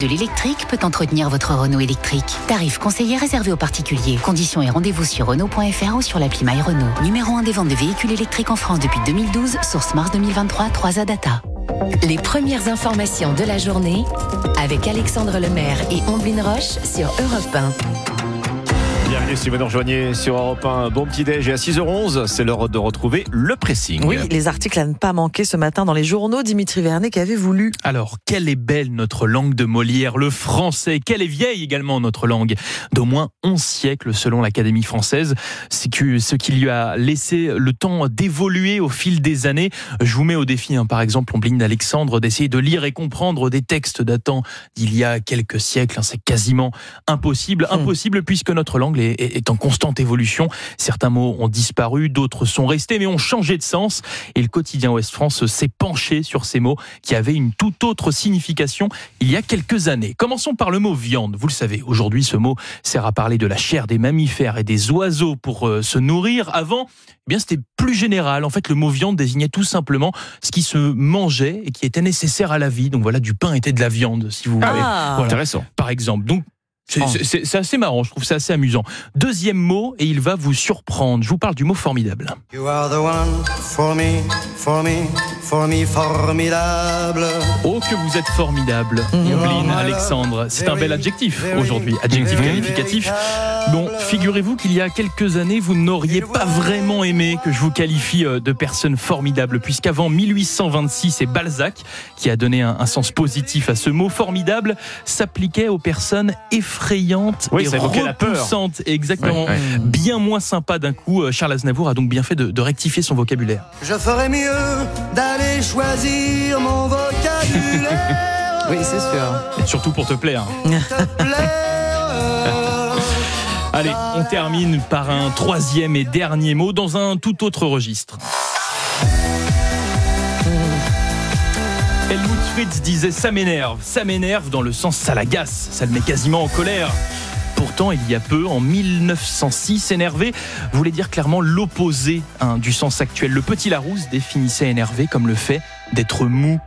De l'électrique peut entretenir votre Renault électrique. Tarif conseiller réservé aux particuliers. Conditions et rendez-vous sur Renault.fr ou sur l'appli My Renault. Numéro 1 des ventes de véhicules électriques en France depuis 2012, source mars 2023, 3 a Data. Les premières informations de la journée avec Alexandre Lemaire et Omblin Roche sur Europe 1. Bienvenue si vous nous rejoignez sur Europe 1. Bon petit déj et à 6h11, c'est l'heure de retrouver le pressing. Oui, les articles à ne pas manquer ce matin dans les journaux. Dimitri Vernet, qu'avez-vous lu? Alors, quelle est belle notre langue de Molière, le français? Quelle est vieille également notre langue? D'au moins 11 siècles selon l'Académie française. C'est que ce qui lui a laissé le temps d'évoluer au fil des années. Je vous mets au défi, hein, par exemple, Ombline d'Alexandre, d'essayer de lire et comprendre des textes datant d'il y a quelques siècles. Hein, c'est quasiment impossible. Hmm. Impossible puisque notre langue est, est en constante évolution. Certains mots ont disparu, d'autres sont restés, mais ont changé de sens. Et le quotidien Ouest France s'est penché sur ces mots qui avaient une toute autre signification il y a quelques années. Commençons par le mot viande. Vous le savez, aujourd'hui, ce mot sert à parler de la chair des mammifères et des oiseaux pour euh, se nourrir. Avant, eh bien, c'était plus général. En fait, le mot viande désignait tout simplement ce qui se mangeait et qui était nécessaire à la vie. Donc voilà, du pain était de la viande, si vous voulez. Ah. Voilà Intéressant. par exemple. Donc, c'est- Oh. assez marrant, je trouve ça assez amusant. Deuxième mot, et il va vous surprendre. Je vous parle du mot formidable. You are the one for me, for me, for me, formidable. Oh, que vous êtes formidable, Ombline, Alexandre. C'est un bel adjectif aujourd'hui, adjectif qualificatif. Bon, figurez-vous qu'il y a quelques années, vous n'auriez pas vraiment aimé que je vous qualifie euh, de personne formidable, puisqu'avant 1826, c'est Balzac qui a donné un, un sens positif à ce mot. Formidable s'appliquait aux personnes effrayantes Oui, et repoussantes. Exactement. Bien moins sympa d'un coup. Euh, Charles Aznavour a donc bien fait de, de rectifier son vocabulaire. Je ferais mieux d'aller choisir mon vocabulaire. Oui, c'est sûr. Et surtout pour te plaire. Te plaire. Allez, on termine par un troisième et dernier mot dans un tout autre registre. Helmut Fritz disait ça m'énerve. Ça m'énerve dans le sens ça l'agace, ça le met quasiment en colère. Pourtant, il y a peu, en 1906, énervé voulait dire clairement l'opposé hein, du sens actuel. Le petit Larousse définissait énervé comme le fait d'être mou,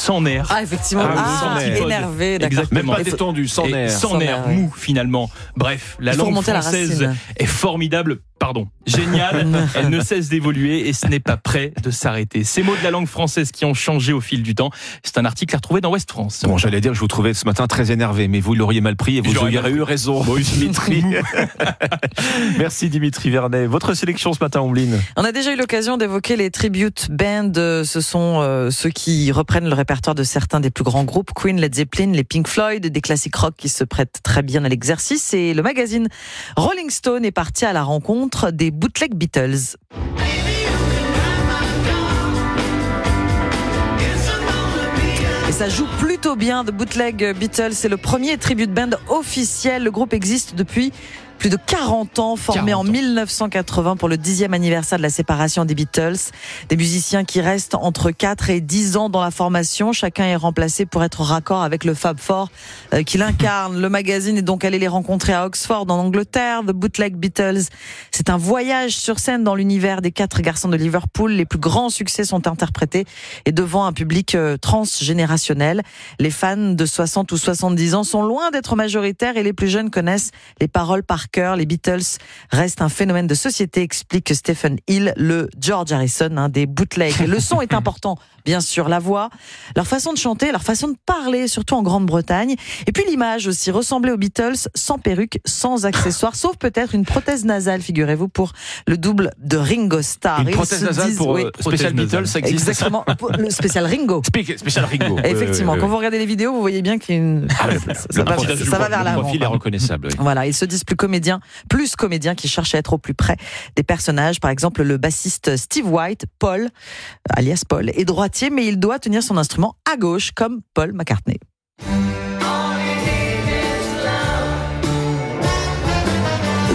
sans nerfs. Ah, effectivement. Ah oui, Ah, sans nerfs. énervé, d'accord. Exactement. Même pas détendu, sans et nerfs. Sans, Sans mou finalement. Bref, la langue la française est formidable, pardon, géniale. Elle ne cesse d'évoluer et ce n'est pas prêt de s'arrêter. Ces mots de la langue française qui ont changé au fil du temps, c'est un article à retrouver dans Ouest France. Bon, j'allais dire, je vous trouvais ce matin très énervé, mais vous l'auriez mal pris et vous auriez mal eu raison, Dimitri. Merci Dimitri Vernet. Votre sélection ce matin, Ombline On a déjà eu l'occasion d'évoquer les tribute bands. Ce sont euh, ceux qui reprennent le répertoire de certains des plus grands groupes, Queen, Led Zeppelin, les Pink Floyd, des classiques rock qui se prêtent très bien à l'exercice. Et le magazine Rolling Stone est parti à la rencontre des bootleg Beatles. Et ça joue plutôt bien. The Bootleg Beatles, c'est le premier tribute band officiel. Le groupe existe depuis plus de 40 ans, formé 40 en ans. 1980 pour le dixième anniversaire de la séparation des Beatles. Des musiciens qui restent entre 4 et 10 ans dans la formation. Chacun est remplacé pour être raccord avec le Fab Four euh, qu'il incarne. Le magazine est donc allé les rencontrer à Oxford, en Angleterre. The Bootleg Beatles, c'est un voyage sur scène dans l'univers des quatre garçons de Liverpool. Les plus grands succès sont interprétés et devant un public euh, transgénérationnel. Les fans de 60 ou 70 ans sont loin d'être majoritaires et les plus jeunes connaissent les paroles par Les Beatles restent un phénomène de société, explique Stephen Hill, le George Harrison hein, des bootlegs. Le son est important, bien sûr, la voix, leur façon de chanter, leur façon de parler, surtout en Grande-Bretagne. Et puis l'image aussi, ressembler aux Beatles sans perruque, sans accessoires, sauf peut-être une prothèse nasale, figurez-vous, pour le double de Ringo Starr. Une prothèse se nasale disent- pour oui, euh, nasale. Beatles, ça existe Exactement, le spécial Ringo. Spé- Spécial Ringo. Effectivement, quand vous regardez les vidéos, vous voyez bien qu'il y a une... Ah, le- ça, le ça va, profil- ça va vers le l'avant. profil est reconnaissable. oui. Voilà, ils se disent plus comédiens, plus comédiens qui cherchent à être au plus près des personnages. Par exemple, le bassiste Steve White, Paul, alias Paul, est droitier, mais il doit tenir son instrument à gauche, comme Paul McCartney.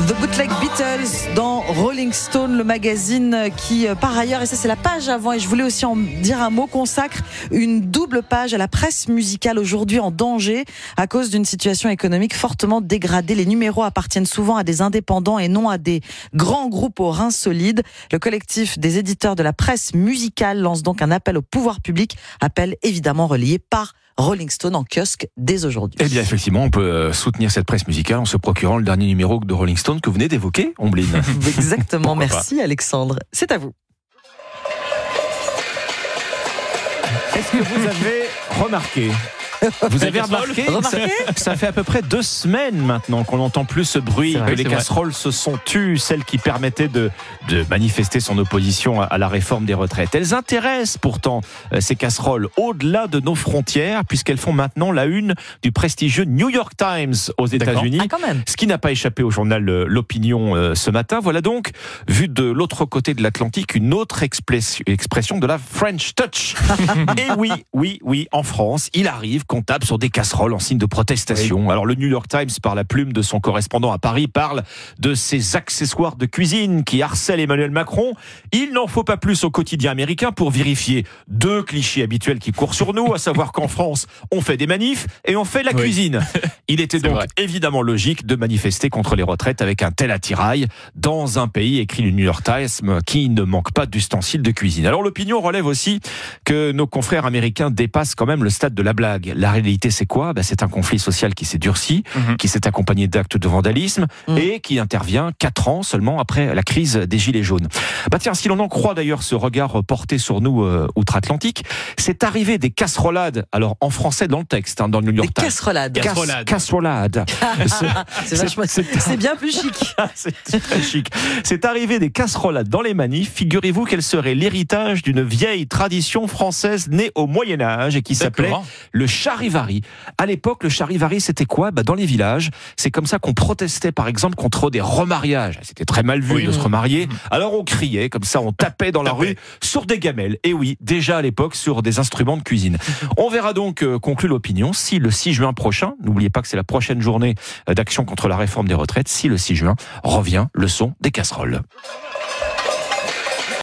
The Bootleg Beatles dans Rolling Stone, le magazine qui, euh, par ailleurs, et ça c'est la page avant, et je voulais aussi en dire un mot, consacre une double page à la presse musicale aujourd'hui en danger à cause d'une situation économique fortement dégradée. Les numéros appartiennent souvent à des indépendants et non à des grands groupes aux reins solides. Le collectif des éditeurs de la presse musicale lance donc un appel au pouvoir public, appel évidemment relié par Rolling Stone en kiosque dès aujourd'hui. Eh bien, effectivement, on peut euh, soutenir cette presse musicale en se procurant le dernier numéro de Rolling Stone que vous venez d'évoquer, Ombline. Exactement, merci Alexandre. C'est à vous. Est-ce que vous avez remarqué? vous avez remarqué, Remarqué ça fait à peu près deux semaines maintenant qu'on n'entend plus ce bruit, vrai, que les vrai. casseroles se sont tues, celles qui permettaient de, de manifester son opposition à, à la réforme des retraites. Elles intéressent pourtant euh, ces casseroles au-delà de nos frontières, puisqu'elles font maintenant la une du prestigieux New York Times aux. États-Unis. Ah. Ce qui n'a pas échappé au journal euh, L'Opinion euh, ce matin. Voilà donc, vu de l'autre côté de l'Atlantique, une autre expression, expression de la French Touch. Et oui, oui, oui, en France, il arrive tape sur des casseroles en signe de protestation. Alors le New York Times, par la plume de son correspondant à Paris, parle de ces accessoires de cuisine qui harcèlent Emmanuel Macron. Il n'en faut pas plus au quotidien américain pour vérifier deux clichés habituels qui courent sur nous, à savoir qu'en France, on fait des manifs et on fait la Oui. cuisine. Il était donc vrai. évidemment logique de manifester contre les retraites avec un tel attirail dans un pays, écrit le New York Times, qui ne manque pas d'ustensiles de cuisine. Alors l'opinion relève aussi que nos confrères américains dépassent quand même le stade de la blague. La réalité, c'est quoi? Ben, C'est un conflit social qui s'est durci, Mhm. qui s'est accompagné d'actes de vandalisme Mhm. et qui intervient quatre ans seulement après la crise des Gilets jaunes. Bah tiens, si l'on en croit d'ailleurs ce regard porté sur nous euh, outre-Atlantique, c'est arrivé des casserolades, alors en français dans le texte, hein, dans le New Des York Times. casserolades. Cas- Casserolades. Casserolades. C'est- bien plus chic. c'est très chic. C'est arrivé des casserolades dans les manifs. Figurez-vous qu'elles seraient l'héritage d'une vieille tradition française née au Moyen Âge et qui s'appelait le charivari. À l'époque, le charivari, c'était quoi? Bah, Dans les villages, c'est comme ça qu'on protestait, par exemple, contre des remariages. C'était très mal vu Oui. de se remarier. Alors on criait, comme ça, on tapait dans la Tapait. rue sur des gamelles. Et oui, déjà à l'époque, sur des instruments de cuisine. On verra donc, euh, conclut l'opinion, si le 6 juin prochain, n'oubliez pas que c'est la prochaine journée euh, d'action contre la réforme des retraites, si le 6 juin revient le son des casseroles.